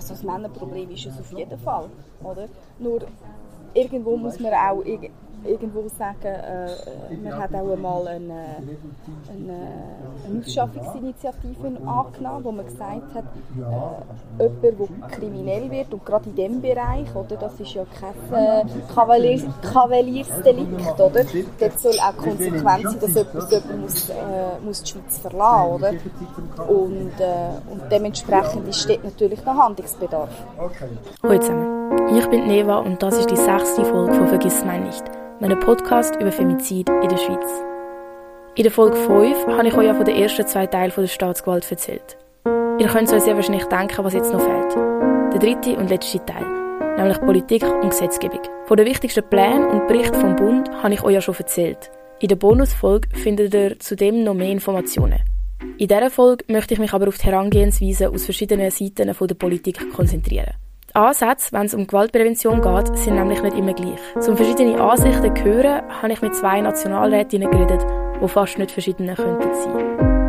also das Männerproblem ist es auf jeden Fall, oder? Nur irgendwo muss man auch irgendwo sagen, äh, man hat auch einmal eine, eine, eine Ausschaffungsinitiative angenommen, wo man gesagt hat, äh, jemand, der kriminell wird, und gerade in diesem Bereich, oder, das ist ja kein äh, Kavaliers, Kavaliersdelikt, oder? Dort soll auch Konsequenz sein, dass jemand, jemand muss, äh, muss die Schweiz verlassen oder? Und, äh, und dementsprechend ist dort natürlich noch Handlungsbedarf. Hallo zusammen, ich bin Neva und das ist die sechste Folge von «Vergiss mein nicht», meinem Podcast über Femizid in der Schweiz. In der Folge 5 habe ich euch ja von den ersten zwei Teilen der Staatsgewalt erzählt. Ihr könnt euch sehr wahrscheinlich denken, was jetzt noch fehlt. Der dritte und letzte Teil, nämlich Politik und Gesetzgebung. Von den wichtigsten Plänen und Berichten vom Bund habe ich euch ja schon erzählt. In der Bonusfolge findet ihr zudem noch mehr Informationen. In dieser Folge möchte ich mich aber auf die Herangehensweise aus verschiedenen Seiten der Politik konzentrieren. Die Ansätze, wenn es um Gewaltprävention geht, sind nämlich nicht immer gleich. Um verschiedene Ansichten zu hören, habe ich mit zwei Nationalrätinnen geredet, die fast nicht verschiedene könnten sein.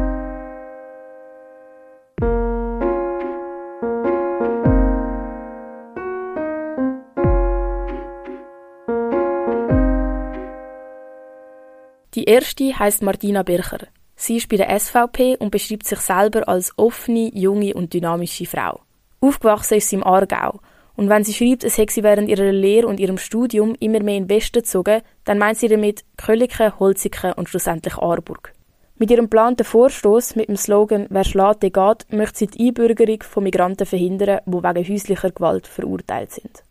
Die erste heißt Martina Bircher. Sie ist bei der SVP und beschreibt sich selber als offene, junge und dynamische Frau. Aufgewachsen ist sie im Aargau. Und wenn sie schreibt, es hätte sie während ihrer Lehre und ihrem Studium immer mehr in den Westen gezogen, dann meint sie damit Kölliken, Holziken und schlussendlich Aarburg. Mit ihrem geplanten Vorstoß mit dem Slogan «Wer schlägt, der geht» möchte sie die Einbürgerung von Migranten verhindern, die wegen häuslicher Gewalt verurteilt sind.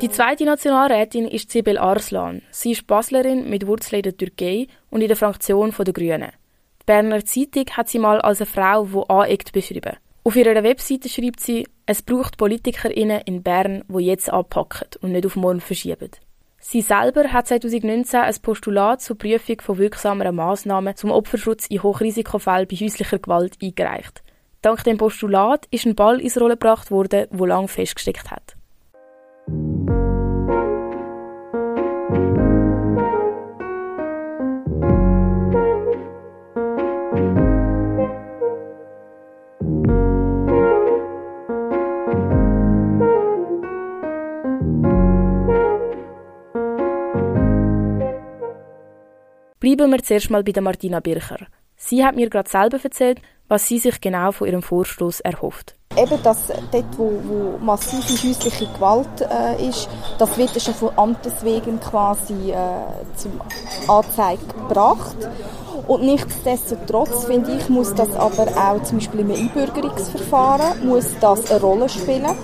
Die zweite Nationalrätin ist Sibel Arslan. Sie ist Baslerin mit Wurzeln in der Türkei und in der Fraktion der Grünen. Die Berner Zeitung hat sie mal als eine Frau, die aneckt, beschrieben. Auf ihrer Webseite schreibt sie, es braucht PolitikerInnen in Bern, die jetzt anpacken und nicht auf morgen verschieben. Sie selber hat 2019 ein Postulat zur Prüfung von wirksameren Massnahmen zum Opferschutz in Hochrisikofällen bei häuslicher Gewalt eingereicht. Dank dem Postulat ist ein Ball ins Rollen gebracht worden, wo lang festgesteckt hat. Bleiben wir zuerst mal bei der Martina Bircher. Sie hat mir gerade selber erzählt, was sie sich genau von ihrem Vorstoß erhofft. Eben, dass dort, wo, wo massive häusliche Gewalt äh, ist, das wird schon von Amtes wegen quasi äh, zum Anzeige gebracht. Und nichtsdestotrotz finde ich, muss das aber auch zum Beispiel im Einbürgerungsverfahren muss das eine Rolle spielen.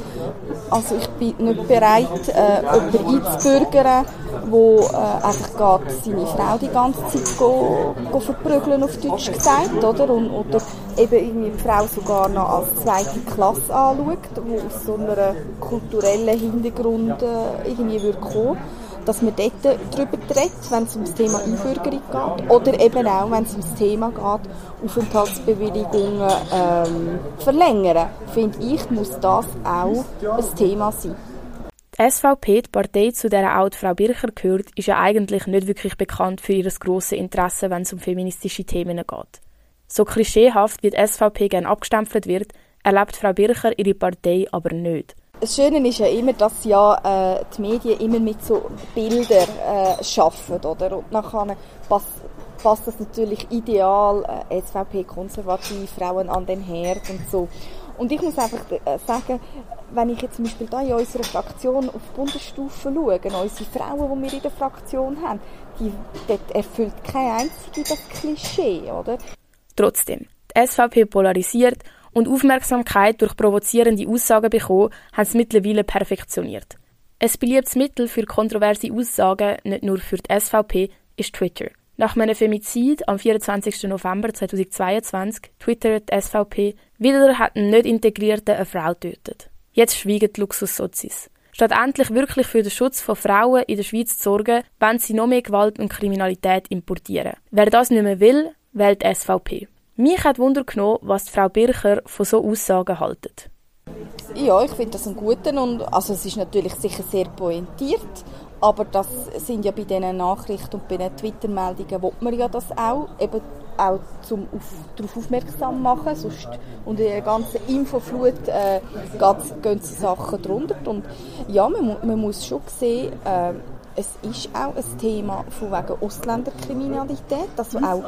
Also ich bin nicht bereit, äh, jemanden einzubürgern, wo äh, einfach geht, seine Frau die ganze Zeit go, go verprügeln, auf Deutsch gesagt, oder? Und, oder eben irgendwie die Frau sogar noch als zweite Klasse anschaut, wo aus so einem kulturellen Hintergrund äh, irgendwie würde kommen dass man dort darüber redet, wenn es um das Thema Einbürgerung geht. Oder eben auch, wenn es um das Thema geht, Aufenthaltsbewilligungen ähm, verlängern. Finde ich, muss das auch ein Thema sein. Die SVP, die Partei, zu der auch Frau Bircher gehört, ist ja eigentlich nicht wirklich bekannt für ihr grosses Interesse, wenn es um feministische Themen geht. So klischeehaft wie die SVP gerne abgestempelt wird, erlebt Frau Bircher ihre Partei aber nicht. Das Schöne ist ja immer, dass ja äh, die Medien immer mit so Bildern äh, schaffen, oder? Und nachher passt, das natürlich ideal, äh, SVP, konservativ, Frauen an den Herd und so. Und ich muss einfach äh, sagen, wenn ich jetzt zum Beispiel da in unserer Fraktion auf Bundesstufe schaue, unsere Frauen, die wir in der Fraktion haben, die, dort erfüllt keine einzige das Klischee, oder? Trotzdem, die SVP polarisiert und Aufmerksamkeit durch provozierende Aussagen bekommen, haben sie mittlerweile perfektioniert. Ein beliebtes Mittel für kontroverse Aussagen, nicht nur für die SVP, ist Twitter. Nach einem Femizid am 24. November 2022 twittert die SVP, wieder hat ein nicht integrierter eine Frau tötet. Jetzt schweigen die Luxussozis. Statt endlich wirklich für den Schutz von Frauen in der Schweiz zu sorgen, wollen sie noch mehr Gewalt und Kriminalität importieren. Wer das nicht mehr will, wählt die SVP. Mich hat Wunder genommen, was Frau Bircher von so Aussagen haltet. Ja, ich finde das einen guten und also es ist natürlich sicher sehr pointiert Aber das sind ja bei diesen Nachrichten und bei den Twitter-Meldungen, will man ja das auch, eben auch zum auf, darauf aufmerksam machen, sonst unter der ganzen Infoflut äh, gehen Sachen drunter. Und ja, man, man muss schon sehen, äh, es ist auch ein Thema von wegen Ausländerkriminalität. Also auch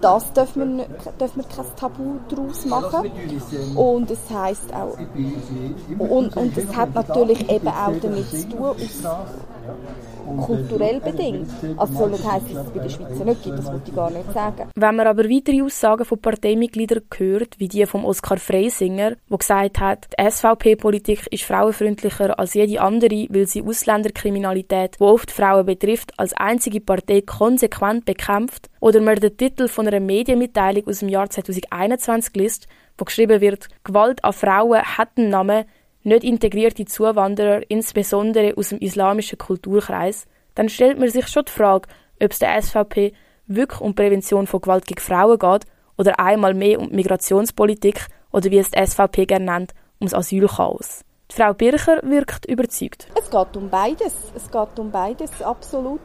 das darf man kein Tabu daraus machen. Und es heißt auch, und, und es hat natürlich eben auch damit zu tun, aus, kulturell bedingt. Also soll nicht heißen, dass es bei den Schweizer nicht gibt, das wollte ich gar nicht sagen. Wenn man aber weitere Aussagen von Parteimitgliedern hört, wie die von Oskar Freisinger, der gesagt hat, die SVP-Politik ist frauenfreundlicher als jede andere, weil sie Ausländerkriminalität, die oft Frauen betrifft, als einzige Partei konsequent bekämpft, oder man den Titel von einer Medienmitteilung aus dem Jahr 2021 liest, wo geschrieben wird, Gewalt an Frauen hat einen Namen, nicht integrierte Zuwanderer, insbesondere aus dem islamischen Kulturkreis, dann stellt man sich schon die Frage, ob es der SVP wirklich um Prävention von Gewalt gegen Frauen geht oder einmal mehr um Migrationspolitik oder wie es die SVP gerne nennt, ums Asylchaos. Frau Bircher wirkt überzeugt. Es geht um beides. Es geht um beides, absolut.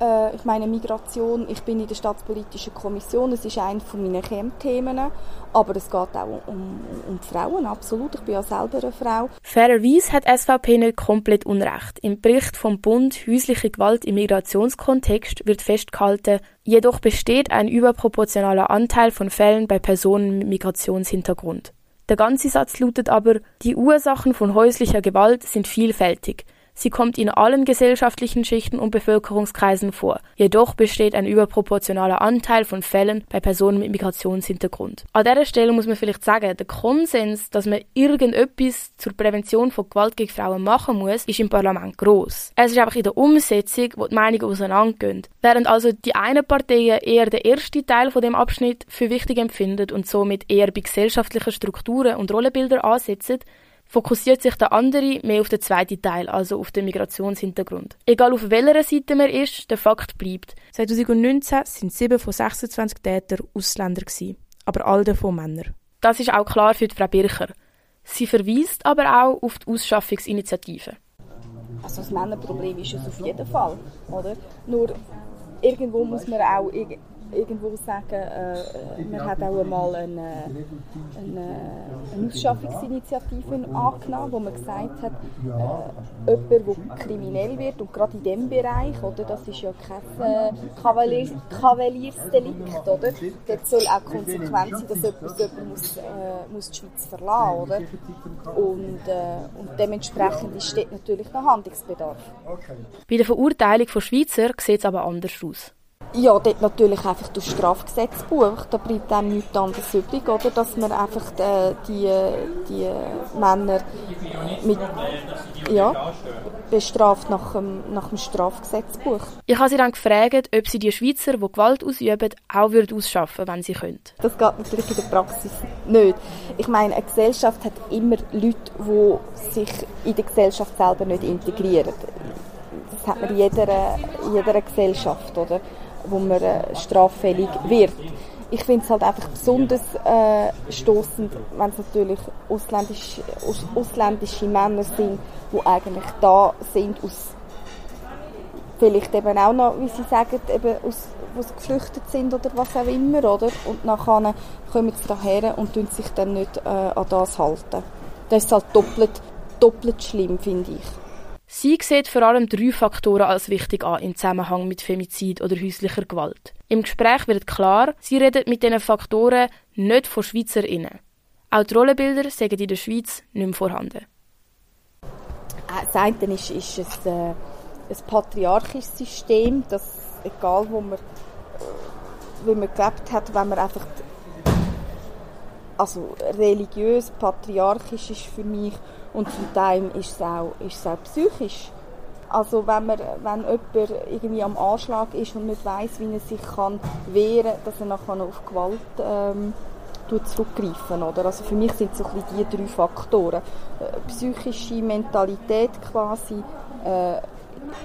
Äh, ich meine Migration, ich bin in der Staatspolitischen Kommission, es ist eines meiner Kernthemen, aber es geht auch um, um Frauen, absolut. Ich bin ja selber eine Frau. Fairerweise hat SVP nicht komplett Unrecht. Im Bericht vom Bund Häusliche Gewalt im Migrationskontext wird festgehalten, jedoch besteht ein überproportionaler Anteil von Fällen bei Personen mit Migrationshintergrund. Der ganze Satz lautet aber, die Ursachen von häuslicher Gewalt sind vielfältig. Sie kommt in allen gesellschaftlichen Schichten und Bevölkerungskreisen vor. Jedoch besteht ein überproportionaler Anteil von Fällen bei Personen mit Migrationshintergrund. An dieser Stelle muss man vielleicht sagen, der Konsens, dass man irgendetwas zur Prävention von Gewalt gegen Frauen machen muss, ist im Parlament groß. Es ist einfach in der Umsetzung, wo die Meinungen auseinandergehen. Während also die eine Partei eher den ersten Teil von dem Abschnitt für wichtig empfindet und somit eher bei gesellschaftlichen Strukturen und Rollenbildern ansetzt, fokussiert sich der andere mehr auf den zweiten Teil, also auf den Migrationshintergrund. Egal auf welcher Seite man ist, der Fakt bleibt. 2019 sind sieben von 26 Tätern Ausländer gewesen, aber all davon Männer. Das ist auch klar für die Frau Bircher. Sie verweist aber auch auf die Ausschaffungsinitiative. Also das Männerproblem ist es auf jeden Fall, oder? Nur irgendwo muss man auch irgendwo sagen, äh, man hat auch einmal eine, eine, eine Ausschaffungsinitiative angenommen, wo man gesagt hat, äh, jemand, der kriminell wird, und gerade in diesem Bereich, oder, das ist ja kein äh, Kavalier, Kavaliersdelikt, oder? Dort soll auch konsequent sein, dass jemand, jemand muss, äh, muss die Schweiz verlassen oder? Und, äh, und dementsprechend ist dort natürlich noch Handlungsbedarf. Bei der Verurteilung von Schweizer sieht es aber anders aus. Ja, dort natürlich einfach durch Strafgesetzbuch. Da bleibt einem nichts anderes übrig, oder? Dass man einfach die, die, die Männer mit, ja, bestraft nach dem, nach dem Strafgesetzbuch. Ich habe sie dann gefragt, ob sie die Schweizer, die Gewalt ausüben, auch ausschaffen wenn sie können. Das geht natürlich in der Praxis nicht. Ich meine, eine Gesellschaft hat immer Leute, die sich in der Gesellschaft selber nicht integrieren. Das hat man in jeder, in jeder Gesellschaft, oder? Wo man äh, straffällig wird. Ich finde es halt einfach besonders äh, stoßend, wenn es natürlich ausländisch, aus, ausländische Männer sind, die eigentlich da sind aus vielleicht eben auch noch, wie sie sagen, eben aus, wo sie geflüchtet sind oder was auch immer, oder? Und nachher kommen sie daher und tun sich dann nicht äh, an das halten. Das ist halt doppelt, doppelt schlimm, finde ich. Sie sieht vor allem drei Faktoren als wichtig an im Zusammenhang mit Femizid oder häuslicher Gewalt. Im Gespräch wird klar, sie redet mit diesen Faktoren nicht von SchweizerInnen. Auch die Rollenbilder sind in der Schweiz nicht mehr vorhanden. Äh, das eine ist, ist ein, äh, ein patriarchisches System, das egal wo man, äh, wie man gelebt hat, wenn man einfach also religiös, patriarchisch ist für mich und zum Teil ist es auch, ist es auch psychisch. Also wenn, man, wenn jemand irgendwie am Anschlag ist und nicht weiß, wie er sich kann wehren kann, dass er nachher auf Gewalt ähm, zurückgreifen oder? Also für mich sind es so die drei Faktoren. Äh, psychische Mentalität quasi, äh,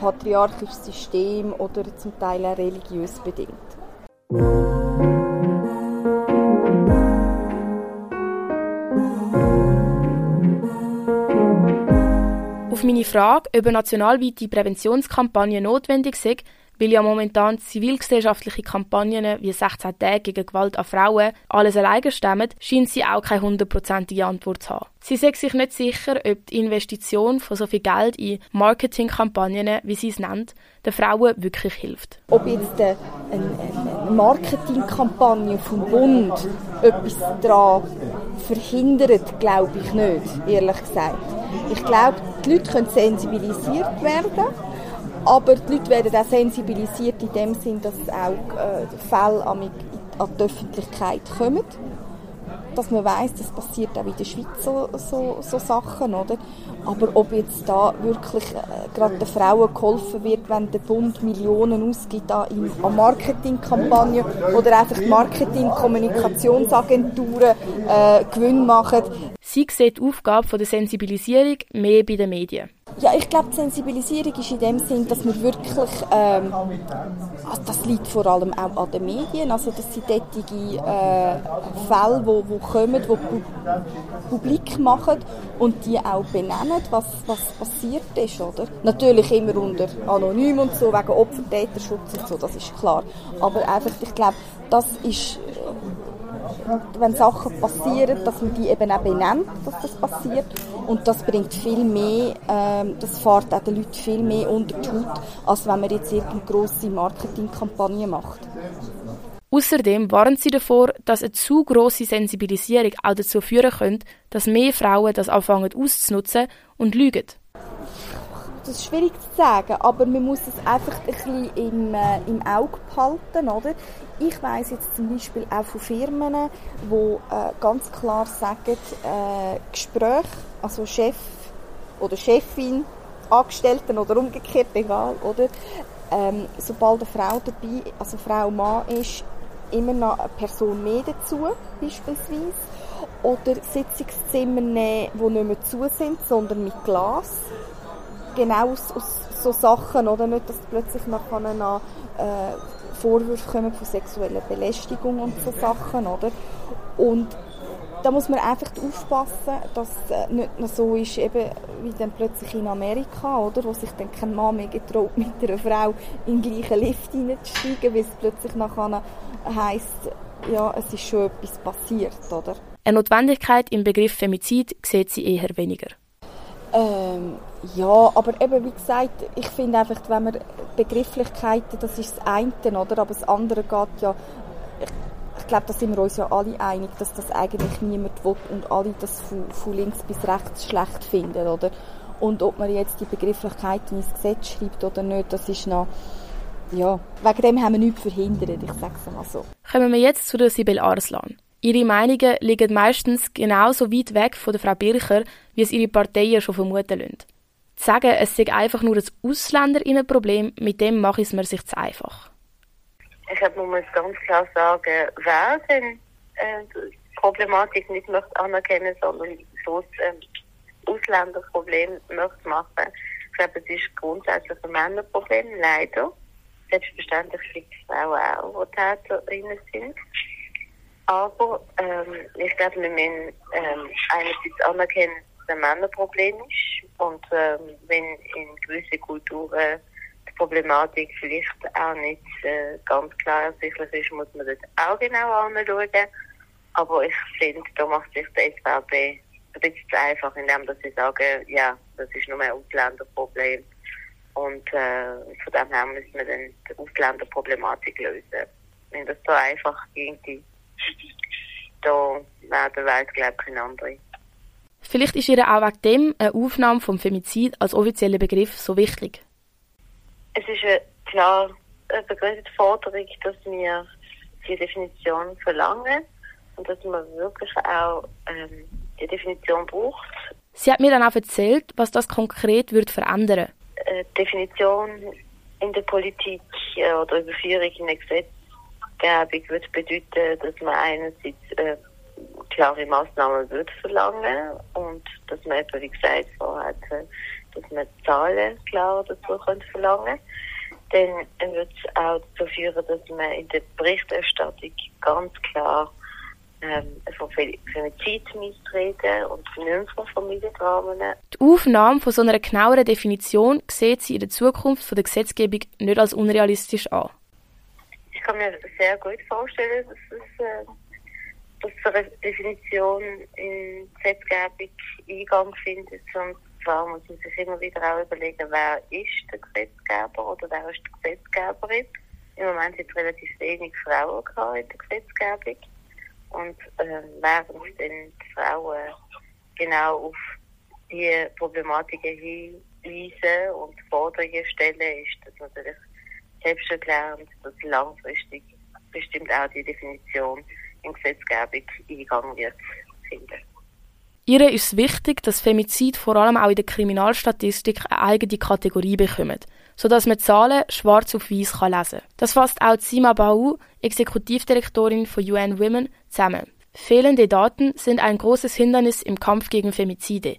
patriarchisches System oder zum Teil auch religiös bedingt. Meine Frage, ob eine nationalweite Präventionskampagne notwendig ist, weil ja momentan zivilgesellschaftliche Kampagnen wie 16 Tage gegen Gewalt an Frauen alles alleine stemmen, scheint sie auch keine hundertprozentige Antwort zu haben. Sie sagt sich nicht sicher, ob die Investition von so viel Geld in Marketingkampagnen, wie sie es nennt, den Frauen wirklich hilft. Ob jetzt eine, eine Marketingkampagne vom Bund etwas daran verhindert, glaube ich nicht, ehrlich gesagt. Ich glaube, die Leute können sensibilisiert werden aber die Leute werden auch sensibilisiert in dem Sinn, dass auch äh, Fälle an, die Öffentlichkeit kommen. Dass man weiß, das passiert auch in der Schweiz so, so, so Sachen, oder? Aber ob jetzt da wirklich äh, gerade den Frauen geholfen wird, wenn der Bund Millionen ausgibt an, an Marketingkampagnen oder einfach Marketing-Kommunikationsagenturen äh, Gewinn machen. Sie sieht die Aufgabe der Sensibilisierung mehr bei den Medien. Ja, ich glaube, die Sensibilisierung ist in dem Sinn, dass wir wirklich, ähm, also das liegt vor allem auch an den Medien, also das sind solche äh, Fälle, die wo, wo kommen, die pu publik machen und die auch benennen, was, was passiert ist, oder? Natürlich immer unter anonym und so, wegen Opfer-Täterschutz und so, das ist klar. Aber einfach, ich glaube, das ist wenn Sachen passieren, dass man die eben auch benennt, dass das passiert. Und das bringt viel mehr, ähm, das fährt auch den Leuten viel mehr unter die Haut, als wenn man jetzt irgendeine grosse Marketingkampagne macht. Außerdem warnen sie davor, dass eine zu große Sensibilisierung auch dazu führen könnte, dass mehr Frauen das anfangen auszunutzen und lügen. Das ist schwierig zu sagen, aber man muss es einfach ein bisschen im, äh, im Auge behalten, oder? Ich weiß jetzt zum Beispiel auch von Firmen, die äh, ganz klar sagen, äh, Gespräch, also Chef oder Chefin, Angestellten oder umgekehrt, egal, oder? Ähm, sobald eine Frau dabei, also Frau Mann ist, immer noch eine Person mehr dazu, beispielsweise. Oder Sitzungszimmer nehmen, die nicht mehr zu sind, sondern mit Glas genau aus, aus so Sachen, oder? Nicht, dass plötzlich nachher noch äh, Vorwürfe kommen von sexueller Belästigung und so Sachen, oder? Und da muss man einfach aufpassen, dass äh, nicht noch so ist, eben wie dann plötzlich in Amerika, oder, wo sich dann kein Mann mehr getraut, mit einer Frau in den gleichen Lift hineinzusteigen, weil es plötzlich nachher heisst, ja, es ist schon etwas passiert, oder? Eine Notwendigkeit im Begriff Femizid sieht sie eher weniger. Ähm, ja, aber eben wie gesagt, ich finde einfach, wenn man Begrifflichkeiten, das ist das eine, oder? Aber das andere geht ja, ich, glaube, da sind wir uns ja alle einig, dass das eigentlich niemand will und alle das von, von links bis rechts schlecht finden, oder? Und ob man jetzt die Begrifflichkeiten ins Gesetz schreibt oder nicht, das ist noch, ja, wegen dem haben wir nichts verhindert, ich sage es mal so. Kommen wir jetzt zu der Sibyl Arslan. Ihre Meinungen liegen meistens genauso weit weg von der Frau Bircher, wie es ihre Parteien schon vermuten lassen. Zu sagen, es sei einfach nur ein Ausländerinnenproblem, mit dem mache ich es mir sich zu einfach. Ich muss ganz klar sagen, wer denn äh, die Problematik nicht möchte anerkennen, sondern so ein äh, Ausländerproblem möchte machen. Ich glaube, es ist grundsätzlich ein Männerproblem, leider. Selbstverständlich gibt es Frauen auch, die Täterinnen sind. Aber ähm, ich glaube, wir müssen ähm, einerseits anerkennen, dass es ein Männerproblem ist. Und ähm, wenn in gewissen Kulturen die Problematik vielleicht auch nicht äh, ganz klar ersichtlich ist, muss man das auch genau anschauen. Aber ich finde, da macht sich die SVP ein bisschen zu einfach, indem sie sagen, ja, das ist nur ein Ausländerproblem. Und äh, von dem her müssen wir dann die Ausländerproblematik lösen. Wenn das so einfach ging, da wäre der Welt, glaube ich, keine andere. Vielleicht ist ihr auch wegen dem eine Aufnahme vom Femizid als offizieller Begriff so wichtig. Es ist eine klar eine begründete Forderung, dass wir die Definition verlangen und dass man wirklich auch ähm, die Definition braucht. Sie hat mir dann auch erzählt, was das konkret wird verändern. Äh, Definition in der Politik äh, oder Überführung in ein Gesetz Gesetzgebung würde bedeuten, dass man einerseits äh, klare Massnahmen würde verlangen und dass man eben, wie gesagt, vorher, dass man Zahlen klar dazu könnte verlangen dann wird es auch dazu führen, dass man in der Berichterstattung ganz klar ähm, von Femizid mitreden und nicht von Familiendramen. Die Aufnahme von so einer genaueren Definition sieht sie in der Zukunft von der Gesetzgebung nicht als unrealistisch an. Kann mir sehr gut vorstellen, dass es äh, dass eine Definition in Gesetzgebung Eingang findet. Und zwar muss man sich immer wieder auch überlegen, wer ist der Gesetzgeber oder wer ist die Gesetzgeberin. Im Moment sind relativ wenig Frauen in der Gesetzgebung. Und äh, während dann die Frauen genau auf die Problematiken hinweisen und Forderungen stellen, ist das natürlich selbsterklärend, dass langfristig bestimmt auch die Definition in Gesetzgebung eingegangen wird finden. Ihr ist es wichtig, dass Femizid vor allem auch in der Kriminalstatistik eine eigene Kategorie bekommt, sodass man Zahlen schwarz auf weiß lesen kann. Das fasst auch Sima Bau, Exekutivdirektorin von UN Women, zusammen. Fehlende Daten sind ein großes Hindernis im Kampf gegen Femizide.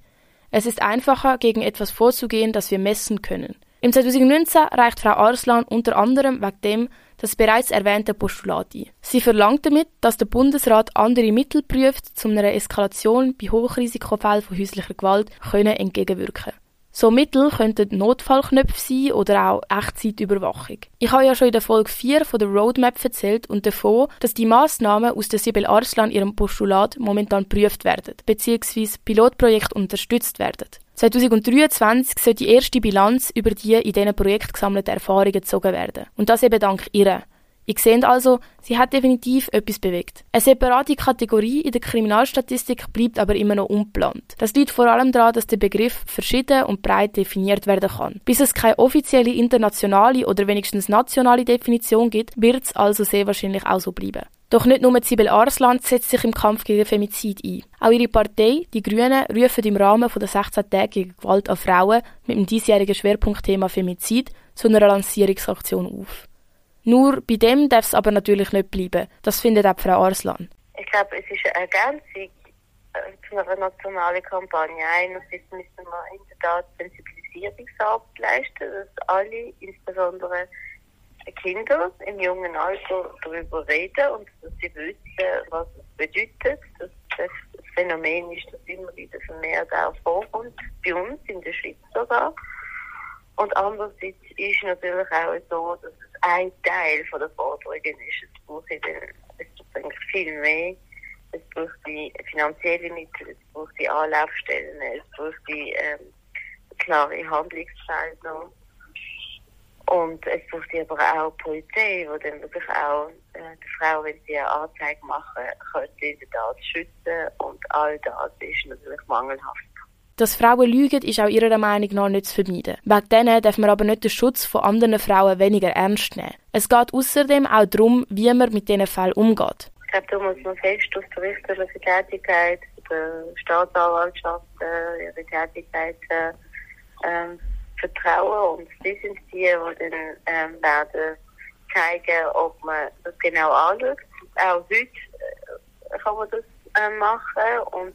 Es ist einfacher, gegen etwas vorzugehen, das wir messen können. Im 2019 reicht Frau Arslan unter anderem wegen dem das bereits erwähnte Postulat ein. Sie verlangt damit, dass der Bundesrat andere Mittel prüft, um einer Eskalation bei Hochrisikofällen von häuslicher Gewalt können so Mittel könnten Notfallknöpfe sein oder auch Echtzeitüberwachung. Ich habe ja schon in der Folge 4 von der Roadmap erzählt und davon, dass die Massnahmen aus der Sibyl Arslan ihrem Postulat momentan prüft werden, bzw. Pilotprojekte unterstützt werden. 2023 soll die erste Bilanz über die in diesem Projekt gesammelten Erfahrungen gezogen werden. Und das eben dank ihr. Ihr seht also, sie hat definitiv etwas bewegt. Eine separate Kategorie in der Kriminalstatistik bleibt aber immer noch unplant. Das liegt vor allem daran, dass der Begriff verschieden und breit definiert werden kann. Bis es keine offizielle internationale oder wenigstens nationale Definition gibt, wird es also sehr wahrscheinlich auch so bleiben. Doch nicht nur Sibel Arslan setzt sich im Kampf gegen Femizid ein. Auch ihre Partei, die Grünen, rufen im Rahmen der 16 Tage gegen Gewalt an Frauen mit dem diesjährigen Schwerpunktthema Femizid zu einer Lancierungsaktion auf. Nur bei dem darf es aber natürlich nicht bleiben. Das findet auch Frau Arslan. Ich glaube, es ist eine Ergänzung äh, zu einer nationalen Kampagne. Einerseits müssen wir in der Tat Sensibilisierungsarbeit leisten, dass alle, insbesondere Kinder im jungen Alter darüber reden und dass sie wissen, was es bedeutet, dass das Phänomen ist, das immer wieder vermehrt auch vorkommt, bei uns in der Schweiz sogar. Und andererseits ist natürlich auch so, dass ein Teil von der Forderungen ist. Es braucht, eigentlich viel mehr. Es braucht die finanziellen Mittel, es braucht die Anlaufstellen, es braucht die ähm, klare Handlungsfelder. Und es braucht aber auch Polizei, die dann wirklich auch äh, die Frau, wenn sie eine Anzeige machen, könnte in der Tat schützen. Und all das ist natürlich mangelhaft. Dass Frauen lügen, ist auch ihrer Meinung nach nicht zu vermeiden. Wegen denen darf man aber nicht den Schutz von anderen Frauen weniger ernst nehmen. Es geht außerdem auch darum, wie man mit diesen Fällen umgeht. Ich glaube, da muss man fest auf die richterliche Tätigkeit der Staatsanwaltschaft, ihre Tätigkeit äh, vertrauen. Und die sind die, die dann ähm, werden zeigen, ob man das genau anschaut. Auch heute äh, kann man das äh, machen. Und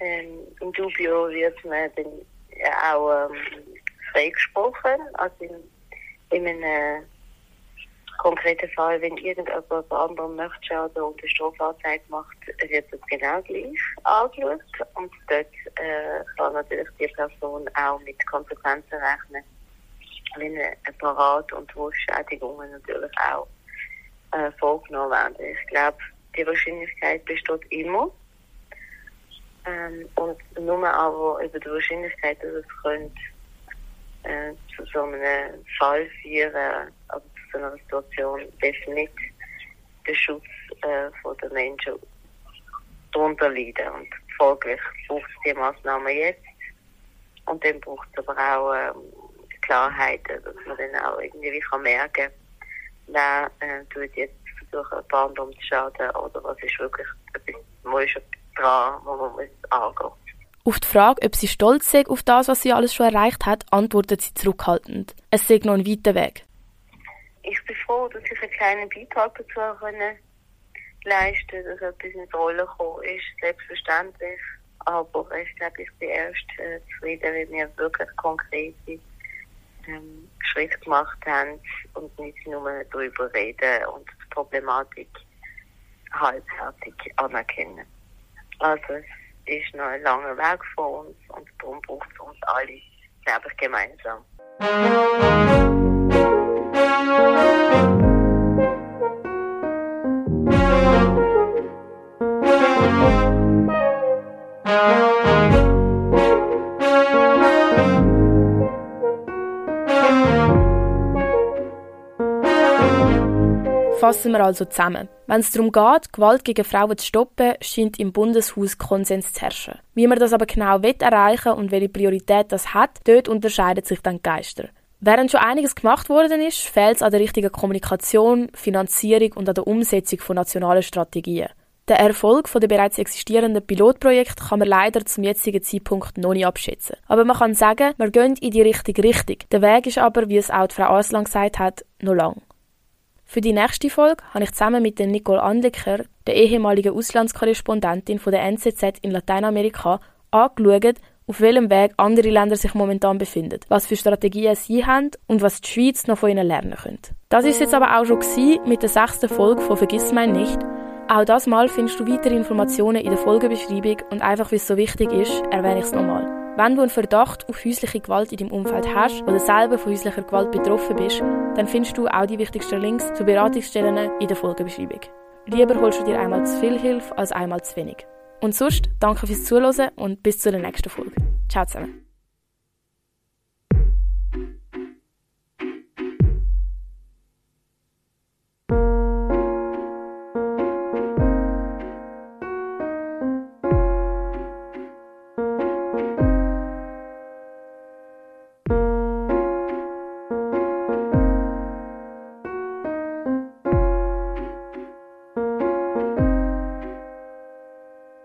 ähm, Im Dubio wird man dann auch ähm, freigesprochen. Also in, in einem konkreten Fall, wenn irgendjemand anderem möchte schaden und eine Strafanzeige macht, wird das genau gleich angeschaut. Und dort äh, kann natürlich die Person auch mit Konsequenzen rechnen, wenn Apparat und Wurfschädigungen natürlich auch äh, vorgenommen werden. Ich glaube, die Wahrscheinlichkeit besteht immer. Ähm, und nur aber über die Wahrscheinlichkeit, dass es könnte, äh, zu so einem Fall führen, also zu so einer Situation, darf nicht der Schutz äh, der Menschen darunter leiden. Und folglich braucht es die Massnahmen jetzt. Und dann braucht es aber auch ähm, Klarheit, dass man dann auch irgendwie kann merken wer äh, tut jetzt versuchen, ein anderen zu schaden oder was ist wirklich etwas, dran, wo man angehen auf die Frage, ob sie stolz sei auf das, was sie alles schon erreicht hat, antwortet sie zurückhaltend. Es sei noch ein weiter Weg. Ich bin froh, dass ich einen kleinen Beitrag dazu können leisten dass etwas ins Rollen gekommen ist, selbstverständlich. Aber ich glaube, ich bin erst äh, zufrieden, wenn wir wirklich konkrete ähm, Schritte gemacht haben und nicht nur darüber reden und die Problematik halbfertig anerkennen. Also es ist noch ein langer Weg vor uns und darum braucht es uns alle, glaube ich, gemeinsam. Fassen wir also zusammen. Wenn es darum geht, Gewalt gegen Frauen zu stoppen, scheint im Bundeshaus Konsens zu herrschen. Wie man das aber genau will erreichen und welche Priorität das hat, dort unterscheiden sich dann die Geister. Während schon einiges gemacht worden ist, fehlt es an der richtigen Kommunikation, Finanzierung und an der Umsetzung von nationalen Strategien. Der Erfolg der bereits existierenden Pilotprojekte kann man leider zum jetzigen Zeitpunkt noch nicht abschätzen. Aber man kann sagen, wir gehen in die richtige Richtung. Der Weg ist aber, wie es auch Frau Aslan gesagt hat, noch lang. Für die nächste Folge habe ich zusammen mit Nicole Andlicker, der ehemaligen Auslandskorrespondentin von der NZZ in Lateinamerika, angeschaut, auf welchem Weg andere Länder sich momentan befinden, was für Strategien sie haben und was die Schweiz noch von ihnen lernen könnte. Das ist jetzt aber auch schon mit der sechsten Folge von Vergiss mein nicht. Auch das Mal findest du weitere Informationen in der Folgebeschreibung und einfach weil es so wichtig ist, erwähne ich es nochmal. Wenn du einen Verdacht auf häusliche Gewalt in deinem Umfeld hast oder selber von häuslicher Gewalt betroffen bist, dann findest du auch die wichtigsten Links zu Beratungsstellen in der Folgebeschreibung. Lieber holst du dir einmal zu viel Hilfe als einmal zu wenig. Und sonst, danke fürs Zuhören und bis zur nächsten Folge. Ciao zusammen.